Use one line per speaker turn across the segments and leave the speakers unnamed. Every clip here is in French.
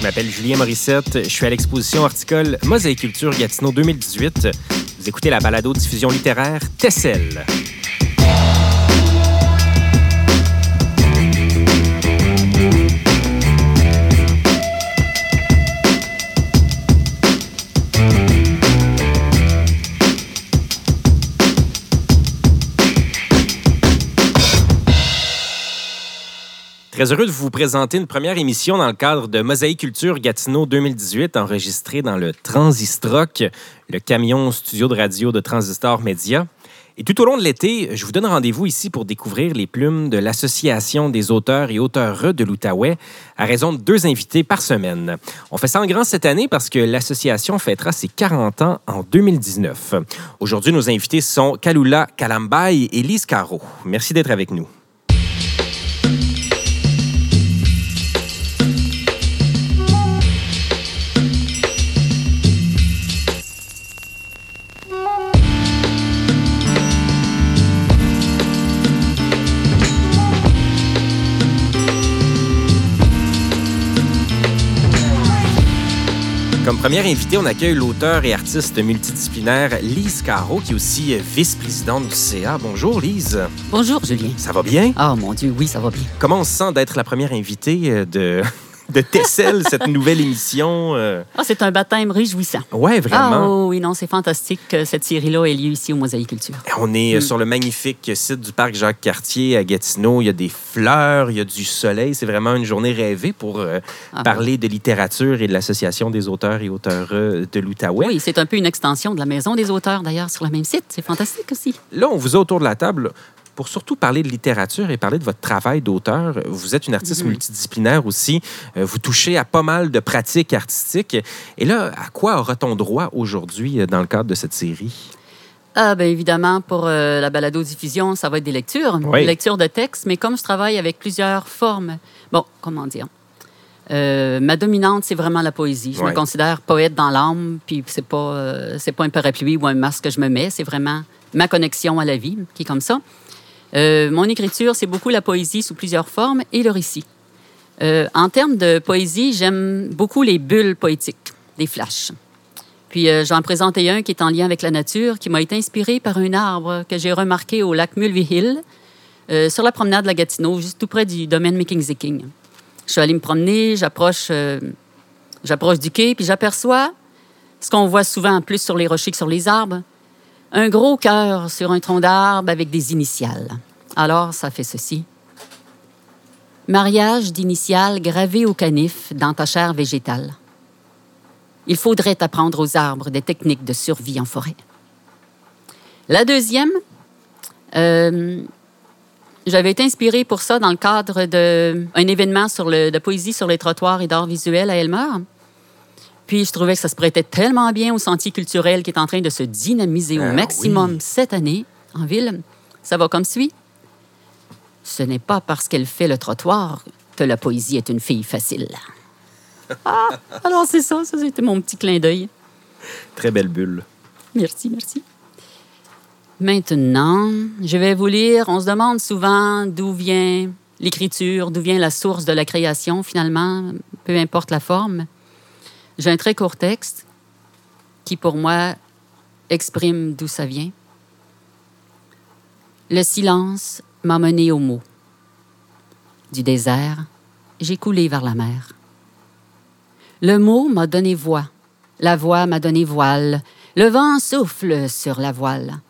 Je m'appelle Julien Morissette. Je suis à l'exposition horticole Mosaïculture Gatineau 2018. Vous écoutez la balado-diffusion littéraire Tessel. Très heureux de vous présenter une première émission dans le cadre de Mosaïculture Gatineau 2018, enregistrée dans le Transistroc, le camion studio de radio de Transistor Média. Et tout au long de l'été, je vous donne rendez-vous ici pour découvrir les plumes de l'Association des auteurs et auteurs de l'Outaouais à raison de deux invités par semaine. On fait ça en grand cette année parce que l'association fêtera ses 40 ans en 2019. Aujourd'hui, nos invités sont Kalula Kalambay et Lise Caro. Merci d'être avec nous. Comme première invitée, on accueille l'auteur et artiste multidisciplinaire Lise Caro, qui est aussi vice-présidente du CA. Bonjour Lise.
Bonjour Julien.
Ça va bien?
Ah mon Dieu, oui, ça va bien.
Comment on se sent d'être la première invitée de, de Tessel, cette nouvelle émission. Euh.
Ah, c'est un baptême réjouissant.
Oui, vraiment.
Ah, oh, oui, non, c'est fantastique que cette série-là ait lieu ici au Mosaïculture.
On est mm. sur le magnifique site du parc Jacques-Cartier à Gatineau. Il y a des fleurs, il y a du soleil. C'est vraiment une journée rêvée pour euh, ah, parler de littérature et de l'Association des auteurs et auteurs de l'Outaouais.
Oui, c'est un peu une extension de la Maison des auteurs, d'ailleurs, sur le même site. C'est fantastique aussi.
Là, on vous a autour de la table pour surtout parler de littérature et parler de votre travail d'auteur. Vous êtes une artiste mhm. multidisciplinaire aussi. Euh, vous touchez à pas mal de pratiques artistiques. Et là, à quoi aura-t-on droit aujourd'hui euh, dans le cadre de cette série?
Ah, bien évidemment, pour euh, la balado-diffusion, ça va être des lectures, des lectures de textes, mais comme je travaille avec plusieurs formes, bon, comment dire, ma dominante, c'est vraiment la poésie. Je me considère poète dans l'âme, puis c'est pas, c'est pas un parapluie ou un masque que je me mets, c'est vraiment ma connexion à la vie qui est comme ça. Euh, mon écriture, c'est beaucoup la poésie sous plusieurs formes et le récit. Euh, en termes de poésie, j'aime beaucoup les bulles poétiques, les flashs. Puis euh, j'en présentais un qui est en lien avec la nature, qui m'a été inspiré par un arbre que j'ai remarqué au lac Mulvey Hill, sur la promenade de la Gatineau, juste tout près du domaine Mackenzie King. Je suis allée me promener, j'approche, j'approche du quai, puis j'aperçois ce qu'on voit souvent plus sur les rochers que sur les arbres, un gros cœur sur un tronc d'arbre avec des initiales. Alors, ça fait ceci. Mariage d'initiales gravées au canif dans ta chair végétale. Il faudrait apprendre aux arbres des techniques de survie en forêt. La deuxième, euh, j'avais été inspirée pour ça dans le cadre d'un événement sur le, de poésie sur les trottoirs et d'art visuel à Elmer. Puis je trouvais que ça se prêtait tellement bien au sentier culturel qui est en train de se dynamiser au ah maximum cette année en ville. Ça va comme suit. Ce n'est pas parce qu'elle fait le trottoir que la poésie est une fille facile. Ah, alors c'est ça, ça c'était mon petit clin d'œil.
Très belle bulle.
Merci, merci. Maintenant, je vais vous lire. On se demande souvent d'où vient l'écriture, d'où vient la source de la création, finalement, peu importe la forme. J'ai un très court texte qui, pour moi, exprime d'où ça vient. Le silence m'a mené aux mots. Du désert, j'ai coulé vers la mer. Le mot m'a donné voix, la voix m'a donné voile, le vent souffle sur la voile.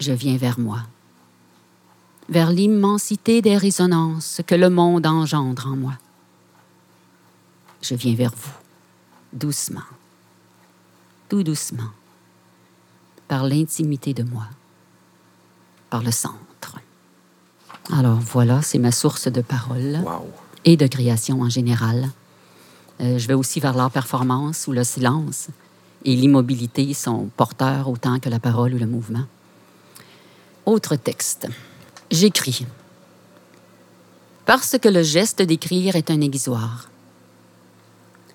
Je viens vers moi, vers l'immensité des résonances que le monde engendre en moi je viens vers vous, doucement, tout doucement, par l'intimité de moi, par le centre. Alors voilà, c'est ma source de parole et de création en général. Euh, je vais aussi vers l'art performance où le silence et l'immobilité sont porteurs autant que la parole ou le mouvement. Autre texte. J'écris. Parce que le geste d'écrire est un aiguisoir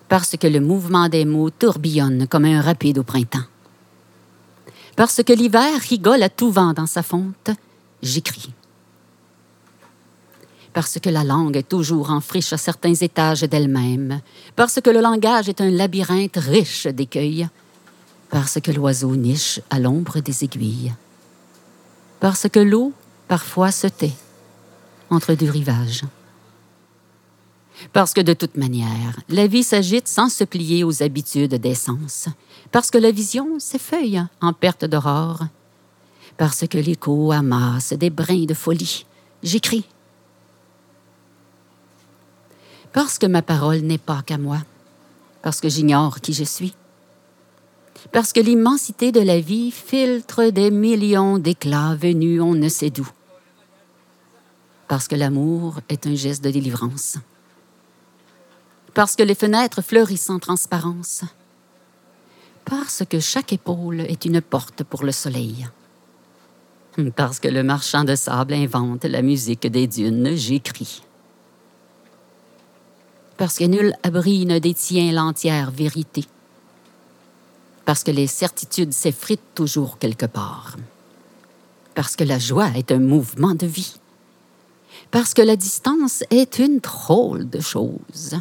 parce que le mouvement des mots tourbillonne comme un rapide au printemps. Parce que l'hiver rigole à tout vent dans sa fonte, j'écris. parce que la langue est toujours en friche à certains étages d'elle-même, parce que le langage est un labyrinthe riche d'écueils, parce que l'oiseau niche à l'ombre des aiguilles, parce que l'eau parfois se tait entre deux rivages. Parce que de toute manière, la vie s'agite sans se plier aux habitudes des sens, parce que la vision s'effeuille en perte d'aurore, parce que l'écho amasse des brins de folie, j'écris. Parce que ma parole n'est pas qu'à moi, parce que j'ignore qui je suis, parce que l'immensité de la vie filtre des millions d'éclats venus on ne sait d'où, parce que l'amour est un geste de délivrance, parce que les fenêtres fleurissent en transparence, parce que chaque épaule est une porte pour le soleil. Parce que le marchand de sable invente la musique des dunes, j'écris. Parce que nul abri ne détient l'entière vérité, parce que les certitudes s'effritent toujours quelque part, parce que la joie est un mouvement de vie, parce que la distance est une drôle de chose,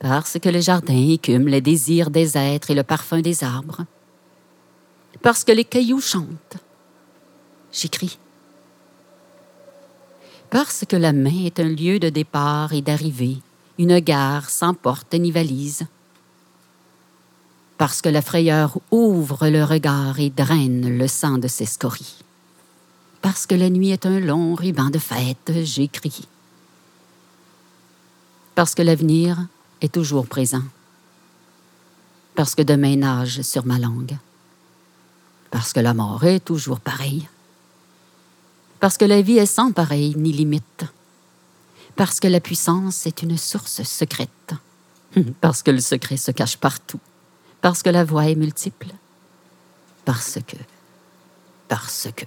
parce que le jardin écume les désirs des êtres et le parfum des arbres, parce que les cailloux chantent. J'écris parce que la main est un lieu de départ et d'arrivée, une gare sans porte ni valise. Parce que la frayeur ouvre le regard et draine le sang de ses scories. Parce que la nuit est un long ruban de fête, j'écris. Parce que l'avenir est toujours présent. Parce que demain nage sur ma langue. Parce que la mort est toujours pareille parce que la vie est sans pareil ni limite, parce que la puissance est une source secrète, parce que le secret se cache partout, parce que la voix est multiple, parce que, parce que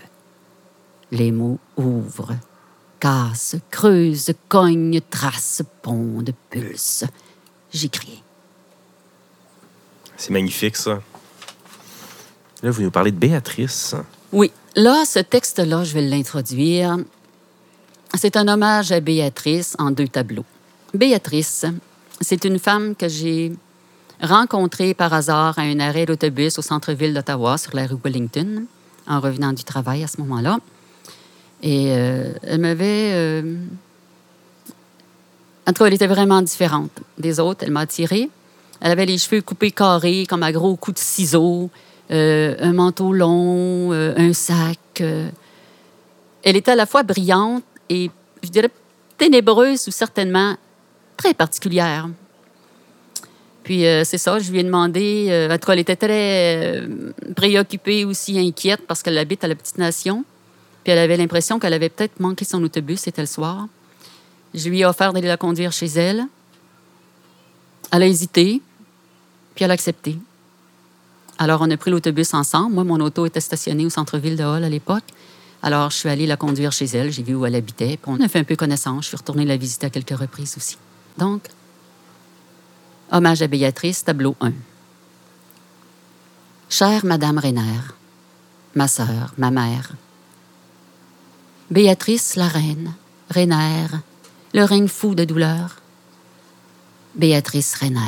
les mots ouvrent, cassent, creusent, cognent, tracent, pondent, pulsent. J'écris.
C'est magnifique, ça. Là, vous nous parlez de Béatrice.
Oui, Là, ce texte-là, je vais l'introduire. C'est un hommage à Béatrice en deux tableaux. Béatrice, c'est une femme que j'ai rencontrée par hasard à un arrêt d'autobus au centre-ville d'Ottawa, sur la rue Wellington, en revenant du travail à ce moment-là. Et euh, elle m'avait... Euh... En tout cas, elle était vraiment différente des autres. Elle m'a attirée. Elle avait les cheveux coupés carrés, comme à gros coups de ciseaux. Euh, un manteau long, euh, un sac. Euh. Elle était à la fois brillante et, je dirais, ténébreuse ou certainement très particulière. Puis c'est ça, je lui ai demandé. en tout cas, elle était très préoccupée aussi, inquiète parce qu'elle habite à la petite nation. Puis elle avait l'impression qu'elle avait peut-être manqué son autobus, c'était le soir. Je lui ai offert d'aller la conduire chez elle. Elle a hésité, puis elle a accepté. Alors, on a pris l'autobus ensemble. Moi, mon auto était stationnée au centre-ville de Hall à l'époque. Alors, je suis allée la conduire chez elle. J'ai vu où elle habitait. Puis on a fait un peu connaissance. Je suis retournée la visiter à quelques reprises aussi. Donc, hommage à Béatrice, tableau 1. Chère Madame Rainer, ma sœur, ma mère, Béatrice la reine, Rainer, le règne fou de douleur. Béatrice Rainer,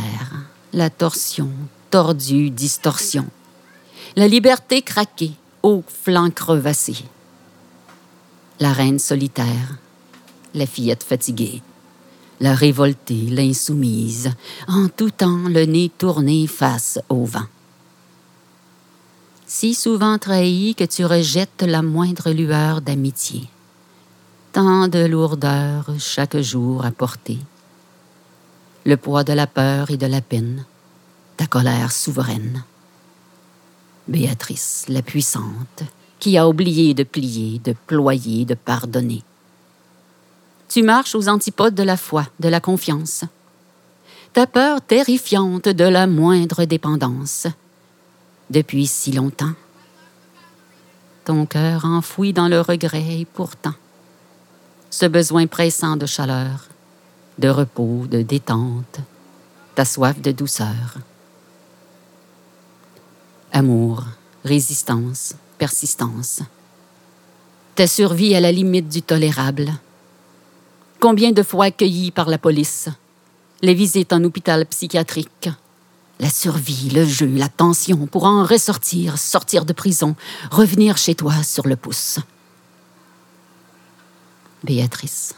la torsion, tordue distorsion. La liberté craquée, au flanc crevassé. La reine solitaire, la fillette fatiguée, la révoltée, l'insoumise, en tout temps le nez tourné face au vent. Si souvent trahi que tu rejettes la moindre lueur d'amitié, tant de lourdeur chaque jour à porter, le poids de la peur et de la peine, ta colère souveraine. Béatrice, la puissante, qui a oublié de plier, de ployer, de pardonner. Tu marches aux antipodes de la foi, de la confiance. Ta peur terrifiante de la moindre dépendance. Depuis si longtemps. Ton cœur enfoui dans le regret et pourtant. Ce besoin pressant de chaleur, de repos, de détente, ta soif de douceur amour, résistance, persistance. Ta survie à la limite du tolérable, Combien de fois accueillis par la police? Les visites en hôpital psychiatrique. La survie, le jeu, la tension pour en ressortir, sortir de prison, revenir chez toi sur le pouce. Béatrice.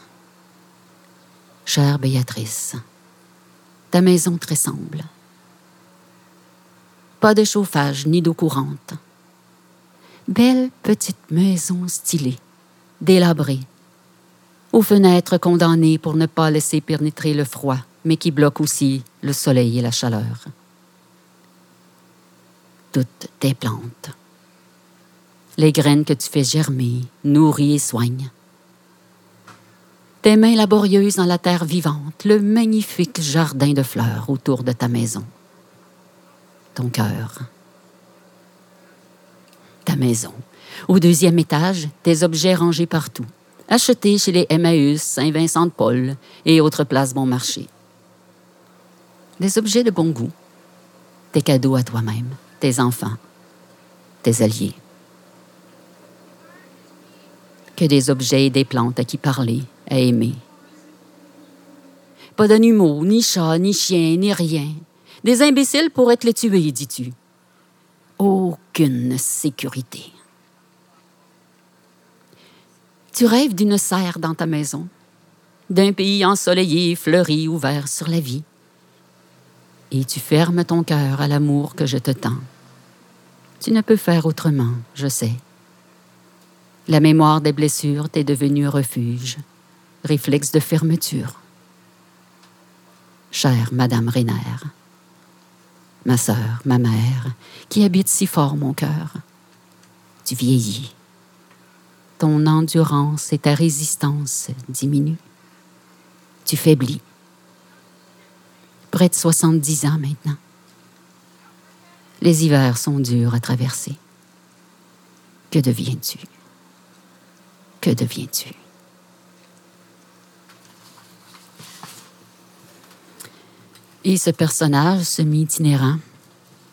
Chère Béatrice, ta maison te ressemble. Pas de chauffage ni d'eau courante. Belle petite maison stylée, délabrée, aux fenêtres condamnées pour ne pas laisser pénétrer le froid, mais qui bloquent aussi le soleil et la chaleur. Toutes tes plantes. Les graines que tu fais germer, nourris et soignes. Tes mains laborieuses dans la terre vivante, le magnifique jardin de fleurs autour de ta maison. Ton cœur. Ta maison. Au deuxième étage, tes objets rangés partout achetés chez les Emmaüs, Saint-Vincent-de-Paul et autres places bon marché. Des objets de bon goût, tes cadeaux à toi-même, tes enfants, tes alliés. Que des objets et des plantes à qui parler, à aimer. Pas d'animaux, ni chats, ni chiens, ni rien. Des imbéciles pourraient te les tuer, dis-tu. Aucune sécurité. Tu rêves d'une serre dans ta maison, d'un pays ensoleillé, fleuri, ouvert sur la vie. Et tu fermes ton cœur à l'amour que je te tends. Tu ne peux faire autrement, je sais. La mémoire des blessures t'est devenue refuge, réflexe de fermeture. Chère Madame Rainer, ma sœur, ma mère, qui habite si fort mon cœur, tu vieillis ton endurance et ta résistance diminuent. Tu faiblis. Près de 70 ans maintenant. Les hivers sont durs à traverser. Que deviens-tu? Que deviens-tu? Et ce personnage semi-itinérant,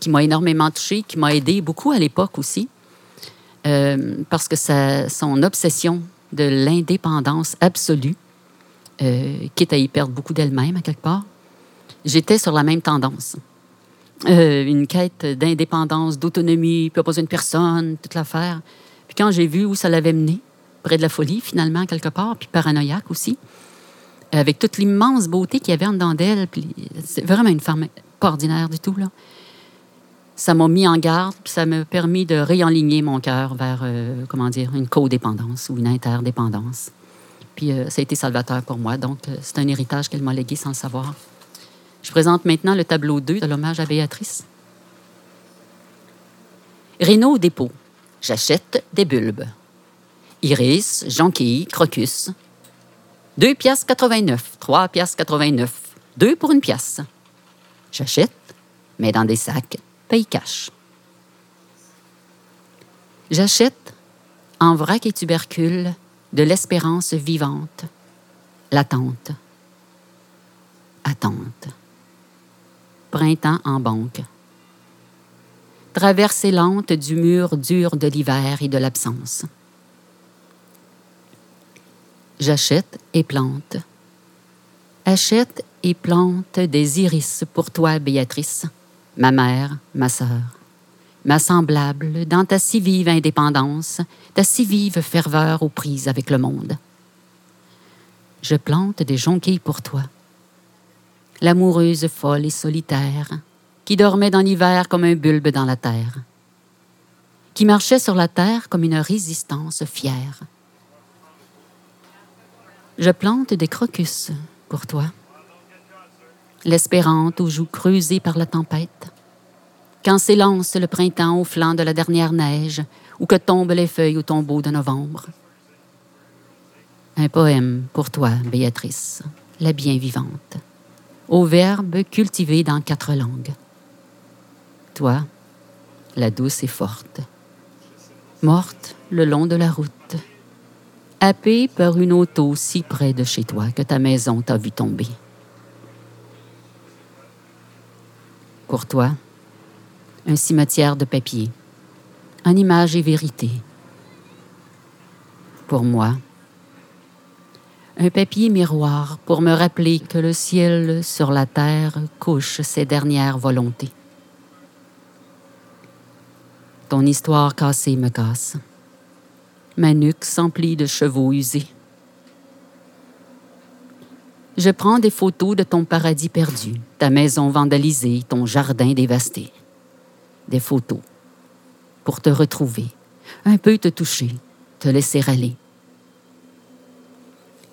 qui m'a énormément touché, qui m'a aidé beaucoup à l'époque aussi, euh, parce que son obsession de l'indépendance absolue, euh, quitte à y perdre beaucoup d'elle-même à quelque part, j'étais sur la même tendance. Euh, une quête d'indépendance, d'autonomie, pas besoin de personne, toute l'affaire. Puis quand j'ai vu où ça l'avait mené, près de la folie finalement, quelque part, puis paranoïaque aussi, avec toute l'immense beauté qu'il y avait en dedans d'elle, c'est vraiment une femme pas ordinaire du tout, là ça m'a mis en garde, puis ça m'a permis de réaligner mon cœur vers, euh, comment dire, une codépendance ou une interdépendance. Puis euh, ça a été salvateur pour moi. Donc, euh, c'est un héritage qu'elle m'a légué sans le savoir. Je présente maintenant le tableau 2 de l'hommage à Béatrice. Rénault au dépôt. J'achète des bulbes. Iris, jonquille, crocus. 2 piastres 89, 3 piastres 89, 2 pour une pièce. J'achète, mais dans des sacs paye cash. J'achète en vrac et tubercule de l'espérance vivante, l'attente. Attente. Printemps en banque. Traversée lente du mur dur de l'hiver et de l'absence. J'achète et plante. Achète et plante des iris pour toi, Béatrice ma mère, ma sœur, ma semblable dans ta si vive indépendance, ta si vive ferveur aux prises avec le monde. Je plante des jonquilles pour toi, l'amoureuse folle et solitaire, qui dormait dans l'hiver comme un bulbe dans la terre, qui marchait sur la terre comme une résistance fière. Je plante des crocus pour toi l'espérante aux joues creusées par la tempête. Quand s'élance le printemps au flanc de la dernière neige, ou que tombent les feuilles au tombeau de novembre. Un poème pour toi, Béatrice, la bien vivante, au verbe cultivé dans quatre langues. Toi, la douce et forte, morte le long de la route, happée par une auto si près de chez toi que ta maison t'a vu tomber. Pour toi, un cimetière de papier, en image et vérité. Pour moi, un papier miroir pour me rappeler que le ciel sur la terre couche ses dernières volontés. Ton histoire cassée me casse. Ma nuque s'emplit de chevaux usés. Je prends des photos de ton paradis perdu, ta maison vandalisée, ton jardin dévasté. Des photos pour te retrouver, un peu te toucher, te laisser aller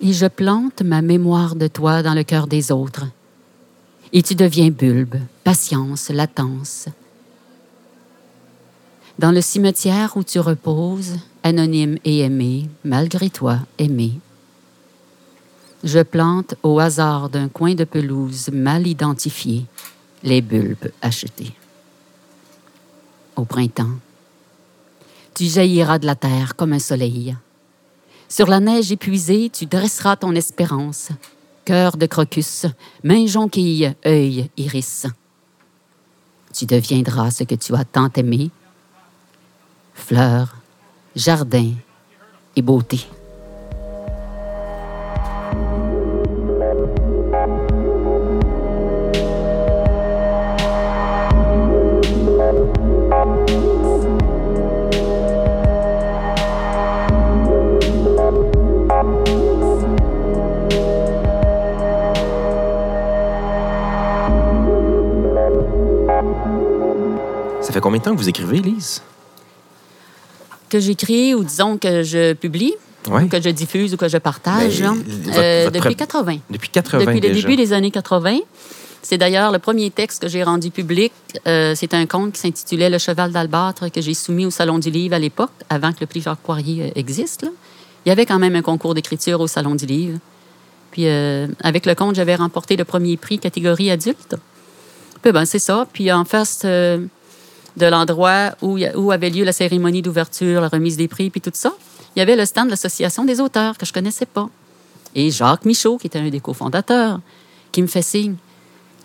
et je plante ma mémoire de toi dans le cœur des autres. Et tu deviens bulbe, patience, latence. Dans le cimetière où tu reposes, anonyme et aimé, malgré toi aimé, je plante au hasard d'un coin de pelouse mal identifié les bulbes achetés. Au printemps, tu jailliras de la terre comme un soleil. Sur la neige épuisée, tu dresseras ton espérance. Cœur de crocus, main jonquille, œil iris. Tu deviendras ce que tu as tant aimé. Fleurs, jardin et beauté.
Ça fait combien de temps que vous écrivez, Lise?
Que j'écris ou disons que je publie, ou que je diffuse ou que je partage. Ben, euh, depuis 80.
Depuis 80
Depuis le début des années 80. C'est d'ailleurs le premier texte que j'ai rendu public. Euh, c'est un conte qui s'intitulait Le cheval d'Albâtre que j'ai soumis au Salon du Livre à l'époque, avant que le prix Jacques Poirier euh, existe. Il y avait quand même un concours d'écriture au Salon du Livre. Puis avec le conte, j'avais remporté le premier prix catégorie adulte. Puis ben, c'est ça. Puis en face de l'endroit où, où avait lieu la cérémonie d'ouverture, la remise des prix, puis tout ça, il y avait le stand de l'Association des auteurs que je connaissais pas. Et Jacques Michaud, qui était un des cofondateurs, qui me fait signe.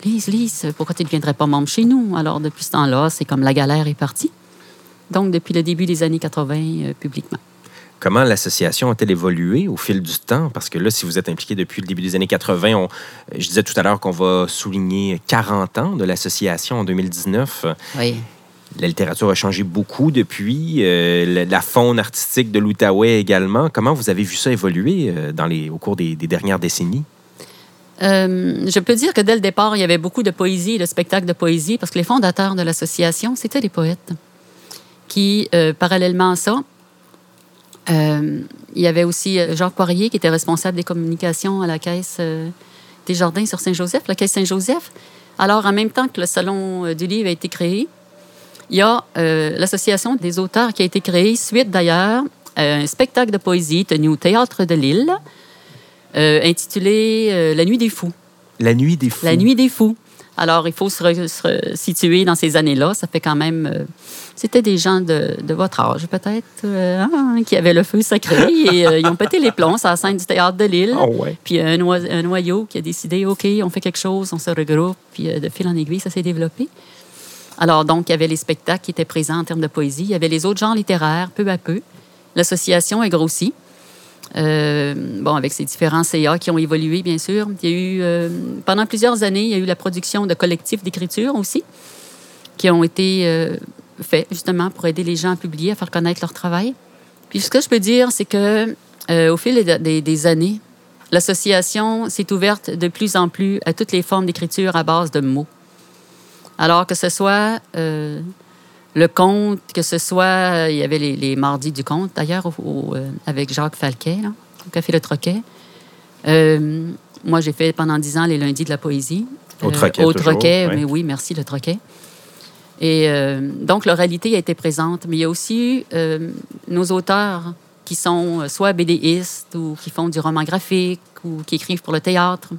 Lise, Lise, pourquoi tu ne deviendrais pas membre chez nous? Alors, depuis ce temps-là, c'est comme la galère est partie. Donc, depuis le début des années 80, euh, publiquement.
Comment l'association a-t-elle évolué au fil du temps? Parce que là, si vous êtes impliqué depuis le début des années 80, je disais tout à l'heure qu'on va souligner 40 ans de l'association en 2019.
Oui.
La littérature a changé beaucoup depuis. Euh, la, faune artistique de l'Outaouais également. Comment vous avez vu ça évoluer euh, au cours des, dernières décennies?
Euh, je peux dire que dès le départ, il y avait beaucoup de poésie de spectacles de poésie parce que les fondateurs de l'association, c'était des poètes qui, parallèlement à ça, il y avait aussi Jacques Poirier qui était responsable des communications à la Caisse des Jardins sur Saint-Joseph, la Caisse Saint-Joseph. Alors, en même temps que le Salon du Livre a été créé, il y a euh, l'Association des auteurs qui a été créée suite d'ailleurs à un spectacle de poésie tenu au Théâtre de Lille, euh, intitulé euh, La Nuit des Fous.
La Nuit des Fous.
La Nuit des Fous. Alors, il faut se, situer dans ces années-là. Ça fait quand même. C'était des gens de, votre âge, peut-être, hein, qui avaient le feu sacré et ils ont pété les plombs à la scène du théâtre de Lille.
Oh,
puis un, un, noyau qui a décidé OK, on fait quelque chose, on se regroupe. Puis de fil en aiguille, ça s'est développé. Alors, donc, il y avait les spectacles qui étaient présents en termes de poésie. Il y avait les autres genres littéraires, peu à peu. L'association est grossie. Euh, bon, avec ces différents CA qui ont évolué, bien sûr. Il y a eu, euh, pendant plusieurs années, il y a eu la production de collectifs d'écriture aussi, qui ont été euh, faits justement pour aider les gens à publier, à faire connaître leur travail. Puis ce que je peux dire, c'est que au fil des, des années, l'association s'est ouverte de plus en plus à toutes les formes d'écriture à base de mots. Alors que ce soit euh, le conte, que ce soit. Euh, il y avait les, mardis du conte, d'ailleurs, euh, avec Jacques Falquet, au Café Le Troquet. moi, j'ai fait pendant dix ans les lundis de la poésie.
Au Troquet. au
Troquet, mais oui, merci, le Troquet. Et donc, l'oralité a été présente. Mais il y a aussi nos auteurs qui sont soit BDistes ou qui font du roman graphique ou qui écrivent pour le théâtre.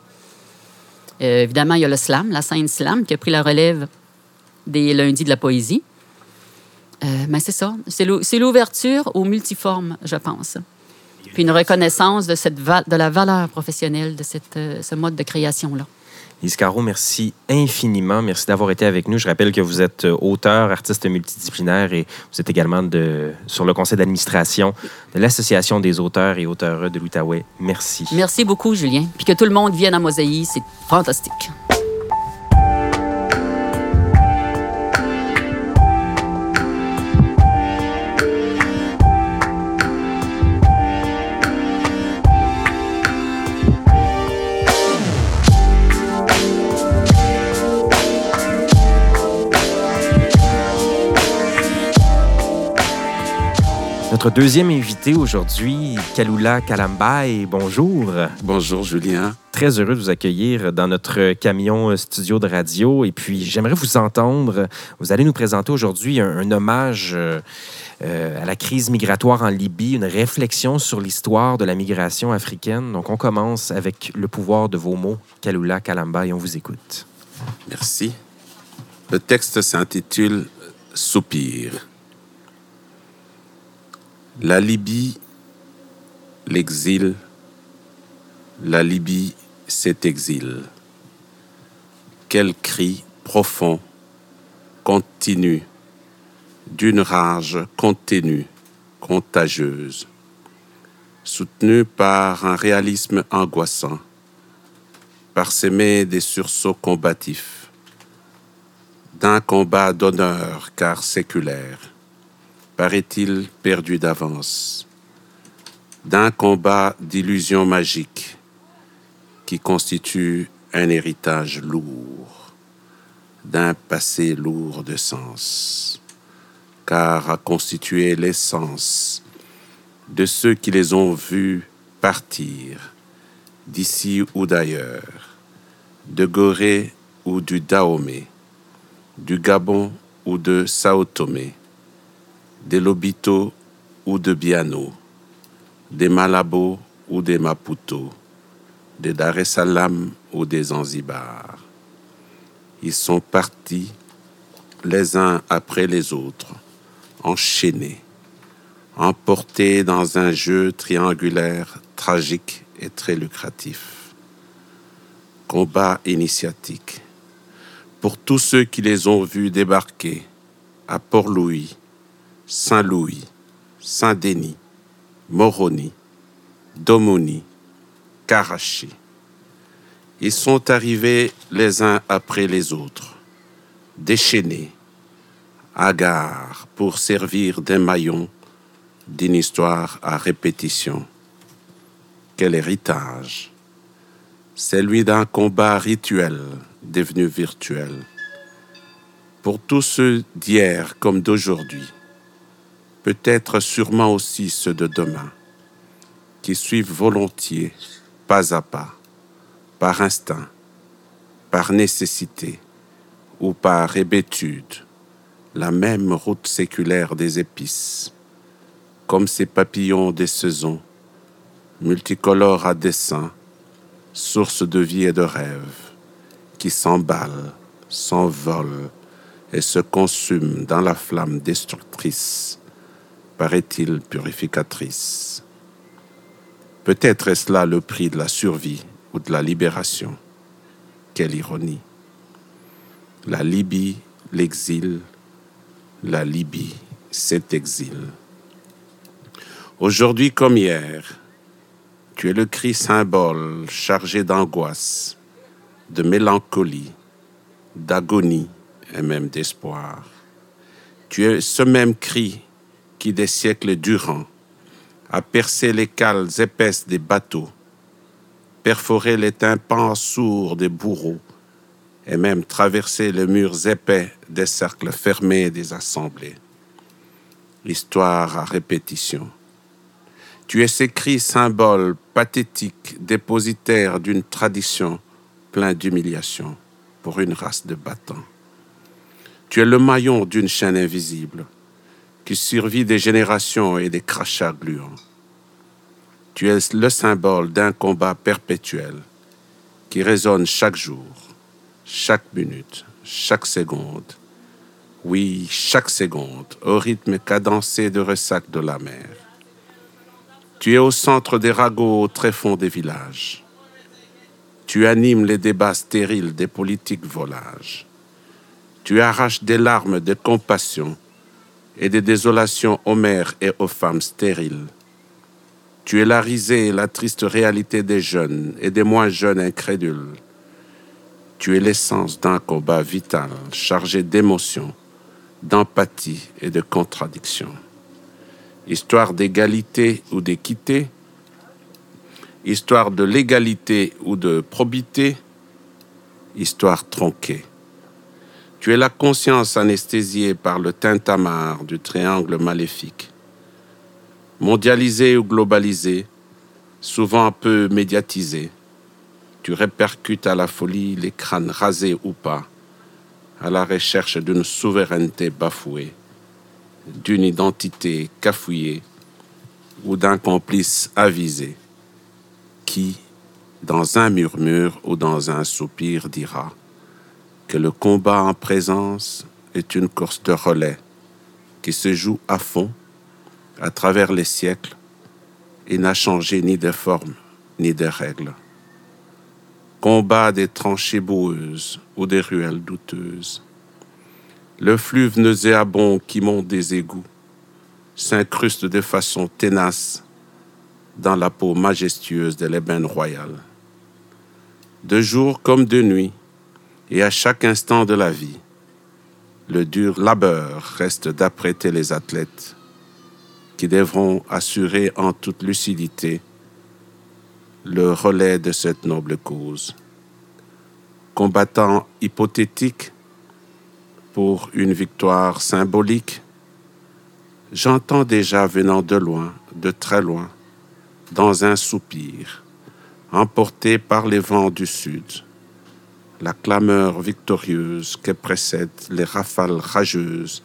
Euh, évidemment, il y a le slam, la scène slam, qui a pris la relève des lundis de la poésie. Euh, mais c'est ça. C'est l'ouverture aux multiformes, je pense. Puis une reconnaissance de, cette de la valeur professionnelle de cette, euh, ce mode de création-là.
Iscaro, merci infiniment. Merci d'avoir été avec nous. Je rappelle que vous êtes euh, auteur, artiste multidisciplinaire et vous êtes également sur le conseil d'administration de l'Association des auteurs et auteurs de l'Outaouais. Merci.
Merci beaucoup, Julien. Puis que tout le monde vienne à Mosaïque, c'est fantastique.
Notre deuxième invité aujourd'hui, Kalula et bonjour.
Bonjour Julien.
Très heureux de vous accueillir dans notre camion studio de radio. Et puis, j'aimerais vous entendre. Vous allez nous présenter aujourd'hui un, hommage euh, à la crise migratoire en Libye, une réflexion sur l'histoire de la migration africaine. Donc, on commence avec le pouvoir de vos mots, Kalula Kalamba, et on vous écoute.
Merci. Le texte s'intitule Soupir. La Libye, l'exil, la Libye, cet exil. Quel cri profond, continu, d'une rage contenue, contagieuse, soutenu par un réalisme angoissant, parsemé des sursauts combatifs, d'un combat d'honneur car séculaire paraît-il perdu d'avance, d'un combat d'illusions magiques qui constitue un héritage lourd, d'un passé lourd de sens, car a constitué l'essence de ceux qui les ont vus partir d'ici ou d'ailleurs, de Gorée ou du Dahomey, du Gabon ou de Sao Tomé, des Lobito ou de Biano, des Malabo ou des Maputo, des Dar es Salaam ou des Zanzibar. Ils sont partis les uns après les autres, enchaînés, emportés dans un jeu triangulaire tragique et très lucratif. Combat initiatique. Pour tous ceux qui les ont vus débarquer à Port-Louis, Saint-Louis, Saint-Denis, Moroni, Domoni, Karachi. Ils sont arrivés les uns après les autres, déchaînés, hagards pour servir d'un maillon d'une histoire à répétition. Quel héritage Celui d'un combat rituel devenu virtuel. Pour tous ceux d'hier comme d'aujourd'hui, peut-être sûrement aussi ceux de demain, qui suivent volontiers, pas à pas, par instinct, par nécessité ou par hébétude, la même route séculaire des épices, comme ces papillons des saisons, multicolores à dessein, source de vie et de rêve, qui s'emballent, s'envolent et se consument dans la flamme destructrice paraît-il purificatrice. Peut-être est-ce là le prix de la survie ou de la libération. Quelle ironie. La Libye, l'exil, la Libye, cet exil. Aujourd'hui comme hier, tu es le cri symbole chargé d'angoisse, de mélancolie, d'agonie et même d'espoir. Tu es ce même cri qui des siècles durant a percé les cales épaisses des bateaux, perforé les tympans sourds des bourreaux et même traversé les murs épais des cercles fermés des assemblées. Histoire à répétition. Tu es ces cris symboles pathétiques, dépositaires d'une tradition plein d'humiliation pour une race de battants. Tu es le maillon d'une chaîne invisible qui survit des générations et des crachats gluants. Tu es le symbole d'un combat perpétuel qui résonne chaque jour, chaque minute, chaque seconde. Oui, chaque seconde, au rythme cadencé de ressac de la mer. Tu es au centre des ragots au tréfonds des villages. Tu animes les débats stériles des politiques volages. Tu arraches des larmes de compassion et des désolations aux mères et aux femmes stériles. Tu es la risée et la triste réalité des jeunes et des moins jeunes incrédules. Tu es l'essence d'un combat vital chargé d'émotions, d'empathie et de contradictions. Histoire d'égalité ou d'équité, histoire de légalité ou de probité, histoire tronquée. Tu es la conscience anesthésiée par le tintamarre du triangle maléfique. Mondialisé ou globalisé, souvent un peu médiatisé, tu répercutes à la folie les crânes rasés ou pas, à la recherche d'une souveraineté bafouée, d'une identité cafouillée ou d'un complice avisé qui, dans un murmure ou dans un soupir, dira que le combat en présence est une course de relais qui se joue à fond à travers les siècles et n'a changé ni de forme ni de règles. Combat des tranchées boueuses ou des ruelles douteuses. Le fleuve nauséabond qui monte des égouts s'incruste de façon tenace dans la peau majestueuse de l'ébène royal. De jour comme de nuit, et à chaque instant de la vie, le dur labeur reste d'apprêter les athlètes qui devront assurer en toute lucidité le relais de cette noble cause. Combattant hypothétique pour une victoire symbolique, j'entends déjà venant de loin, de très loin, dans un soupir, emporté par les vents du sud, la clameur victorieuse qui précède les rafales rageuses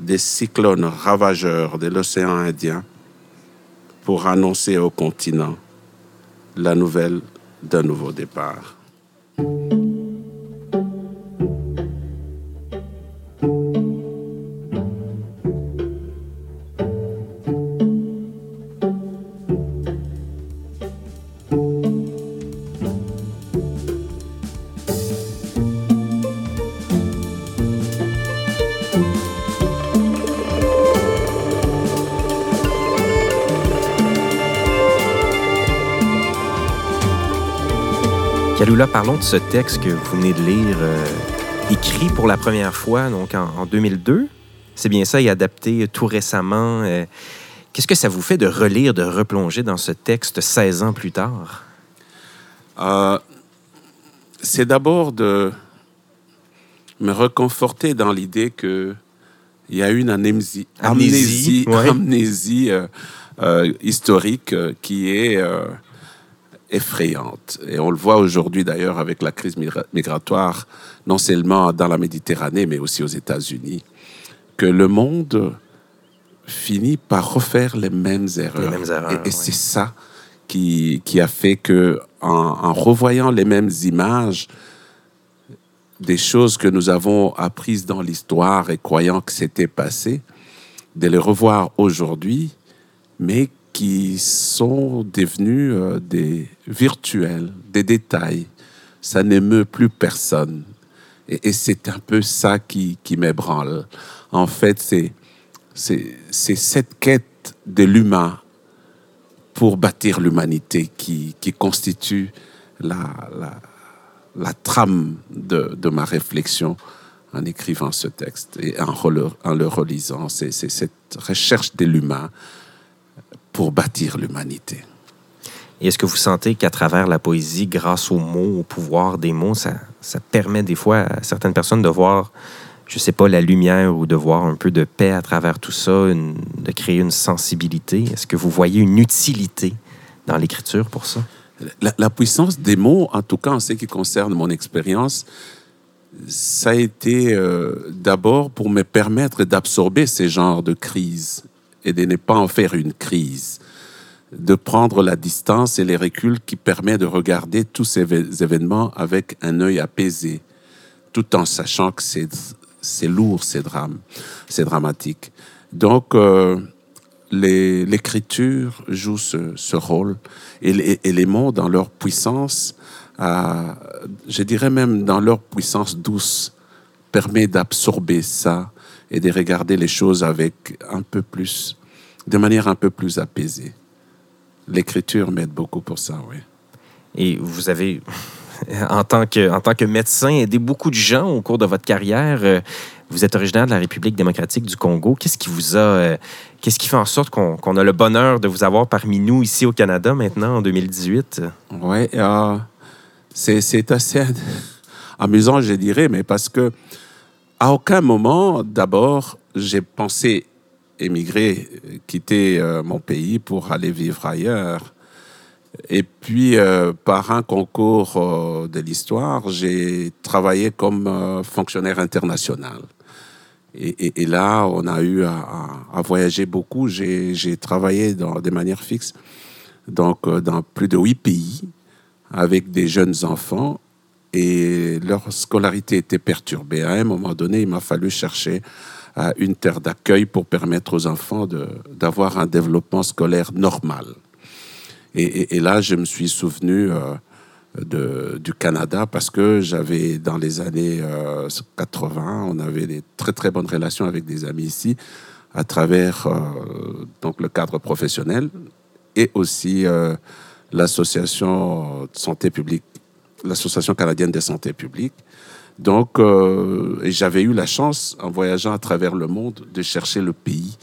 des cyclones ravageurs de l'océan Indien pour annoncer au continent la nouvelle d'un nouveau départ.
Parlons de ce texte que vous venez de lire, euh, écrit pour la première fois donc en, 2002. C'est bien ça, et adapté tout récemment. Euh, qu'est-ce que ça vous fait de relire, de replonger dans ce texte 16 ans plus tard?
Euh, c'est d'abord de me reconforter dans l'idée qu'il y a une amnésie, amnésie, amnésie, historique qui est effrayante. Et on le voit aujourd'hui d'ailleurs avec la crise migratoire, non seulement dans la Méditerranée, mais aussi aux États-Unis, que le monde finit par refaire les mêmes erreurs. et, c'est ça qui, qui, a fait que, en, revoyant les mêmes images, des choses que nous avons apprises dans l'histoire et croyant que c'était passé, de les revoir aujourd'hui, mais qui sont devenus euh, des virtuels, des détails. Ça n'émeut plus personne. Et, c'est un peu ça qui, qui m'ébranle. En fait, c'est, c'est, cette quête de l'humain pour bâtir l'humanité qui, qui constitue la, la, trame de, de, ma réflexion en écrivant ce texte et en, en le relisant. C'est, c'est cette recherche de l'humain pour bâtir l'humanité.
Et est-ce que vous sentez qu'à travers la poésie, grâce aux mots, au pouvoir des mots, ça, ça permet des fois à certaines personnes de voir, je ne sais pas, la lumière ou de voir un peu de paix à travers tout ça, de créer une sensibilité? Est-ce que vous voyez une utilité dans l'écriture pour ça?
La, puissance des mots, en tout cas en ce qui concerne mon expérience, ça a été euh, d'abord pour me permettre d'absorber ces genres de crises et de ne pas en faire une crise, de prendre la distance et les reculs qui permet de regarder tous ces événements avec un œil apaisé, tout en sachant que c'est lourd, c'est drame, c'est dramatique. Donc, euh, l'écriture joue ce, rôle et les, mots, dans leur puissance, je dirais même dans leur puissance douce, permet d'absorber ça et de regarder les choses avec un peu plus, de manière un peu plus apaisée. L'écriture m'aide beaucoup pour ça, oui.
Et vous avez, en tant que, en tant que médecin, aidé beaucoup de gens au cours de votre carrière. Euh, vous êtes originaire de la République démocratique du Congo. Qu'est-ce qui vous a, euh, qu'est-ce qui fait en sorte qu'on, a le bonheur de vous avoir parmi nous ici au Canada maintenant en 2018
Oui, euh, c'est, c'est assez amusant, je dirais, mais parce que à aucun moment, d'abord, j'ai pensé émigrer, quitter euh, mon pays pour aller vivre ailleurs. Et puis, euh, par un concours euh, de l'histoire, j'ai travaillé comme fonctionnaire international. Et, là, on a eu à, voyager beaucoup. J'ai travaillé dans, de manière fixe donc, dans plus de huit pays avec des jeunes enfants et leur scolarité était perturbée. À un moment donné, il m'a fallu chercher euh, une terre d'accueil pour permettre aux enfants d'avoir un développement scolaire normal. Et, là, je me suis souvenu euh, du Canada parce que j'avais, dans les années 80, euh, on avait des très très bonnes relations avec des amis ici à travers donc le cadre professionnel et aussi l'association de santé publique l'Association canadienne de santé publique. Donc, euh, j'avais eu la chance, en voyageant à travers le monde, de chercher le pays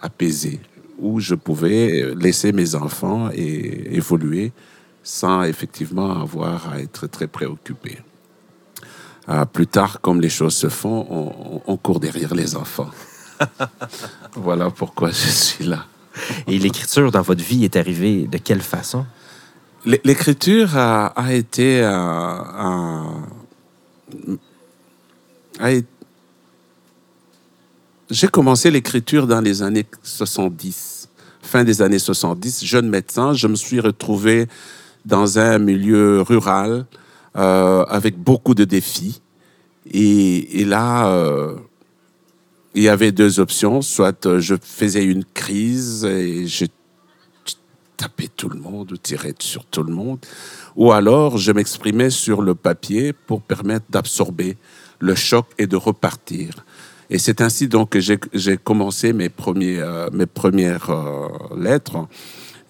apaisé, où je pouvais laisser mes enfants et évoluer sans effectivement avoir à être très préoccupé. Euh, plus tard, comme les choses se font, on, on court derrière les enfants. voilà pourquoi je suis là.
Et l'écriture dans votre vie est arrivée de quelle façon?
L'écriture a, été un, J'ai commencé l'écriture dans les années 70, fin des années 70, jeune médecin. Je me suis retrouvé dans un milieu rural euh, avec beaucoup de défis. Et, là, euh, il y avait deux options. Soit je faisais une crise et je taper tout le monde ou tirer sur tout le monde. Ou alors, je m'exprimais sur le papier pour permettre d'absorber le choc et de repartir. Et c'est ainsi donc que j'ai commencé mes, premiers, euh, mes premières euh, lettres.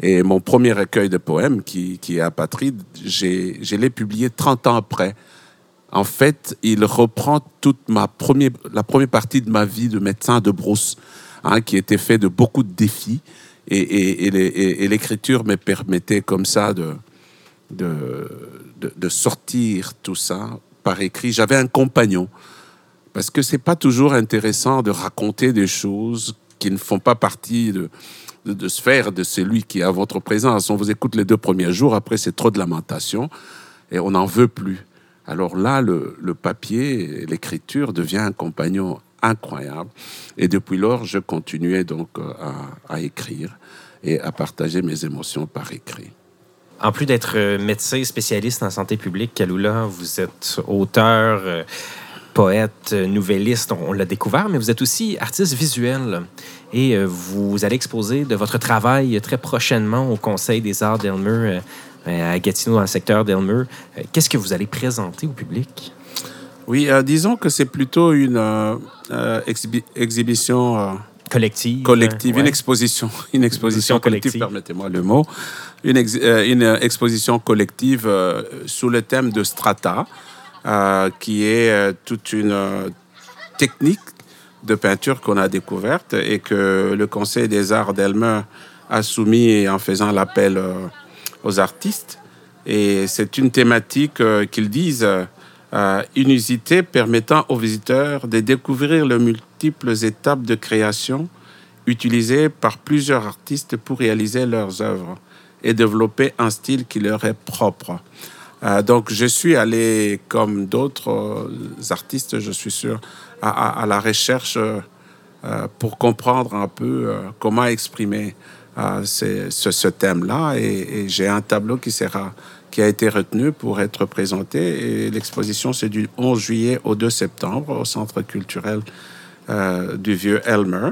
Et mon premier recueil de poèmes, qui, qui est Apatride, je l'ai publié 30 ans après. En fait, il reprend toute ma première, la première partie de ma vie de médecin de brousse, hein, qui était fait de beaucoup de défis. Et, l'écriture me permettait comme ça de, de, de, sortir tout ça par écrit. J'avais un compagnon, parce que c'est pas toujours intéressant de raconter des choses qui ne font pas partie de, de, sphère de celui qui est à votre présence. On vous écoute les deux premiers jours, après c'est trop de lamentation, et on n'en veut plus. Alors là, le, le papier, l'écriture devient un compagnon incroyable. Et depuis lors, je continuais donc euh, à, écrire et à partager mes émotions par écrit.
En plus d'être euh, médecin spécialiste en santé publique, Kaloula, vous êtes auteur, euh, poète, nouvelliste, on, l'a découvert, mais vous êtes aussi artiste visuel. Et vous allez exposer de votre travail très prochainement au Conseil des arts d'Elmer à Gatineau, dans le secteur d'Elmer. Qu'est-ce que vous allez présenter au public?
Oui, disons que c'est plutôt une, euh, exhibition euh,
collective,
collective une exposition, une exposition collective, permettez-moi le mot, une, euh, une exposition collective sous le thème de strata, qui est toute une technique de peinture qu'on a découverte et que le Conseil des arts d'Elmer a soumis en faisant l'appel aux artistes. Et c'est une thématique qu'ils disent euh, inusité permettant aux visiteurs de découvrir les multiples étapes de création utilisées par plusieurs artistes pour réaliser leurs œuvres et développer un style qui leur est propre. Euh, donc, je suis allé, comme d'autres euh, artistes, je suis sûr, à, la recherche pour comprendre un peu comment exprimer ce, thème-là. Et j'ai un tableau qui sera qui a été retenu pour être présenté. Et l'exposition, c'est du 11 juillet au 2 septembre au Centre culturel euh, du Vieux Elmer.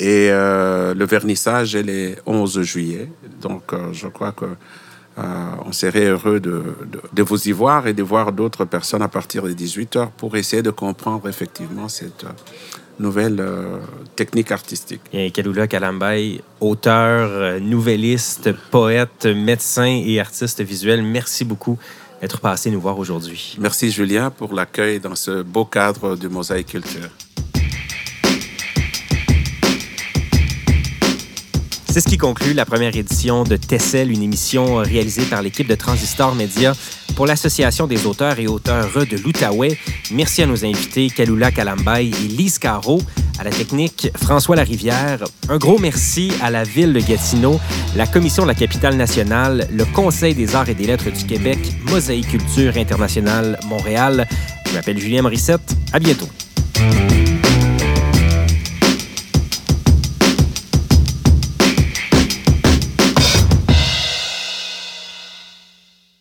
Et euh, le vernissage est le 11 juillet. Donc, euh, je crois que on serait heureux de, de, vous y voir et de voir d'autres personnes à partir de 18 heures pour essayer de comprendre effectivement cette nouvelle euh, technique artistique.
Et Kalula Kalambay, auteur, euh, nouvelliste, poète, médecin et artiste visuel, merci beaucoup d'être passé nous voir aujourd'hui.
Merci Julien pour l'accueil dans ce beau cadre de Mosaïque Culture.
C'est ce qui conclut la première édition de Tessel, une émission réalisée par l'équipe de Transistor Media pour l'Association des auteurs et auteurs de l'Outaouais. Merci à nos invités Kalula Kalambay et Lise Caro. À la technique, François Larivière. Un gros merci à la Ville de Gatineau, la Commission de la capitale nationale, le Conseil des arts et des lettres du Québec, Mosaïque Culture internationale Montréal. Je m'appelle Julien Morissette. À bientôt.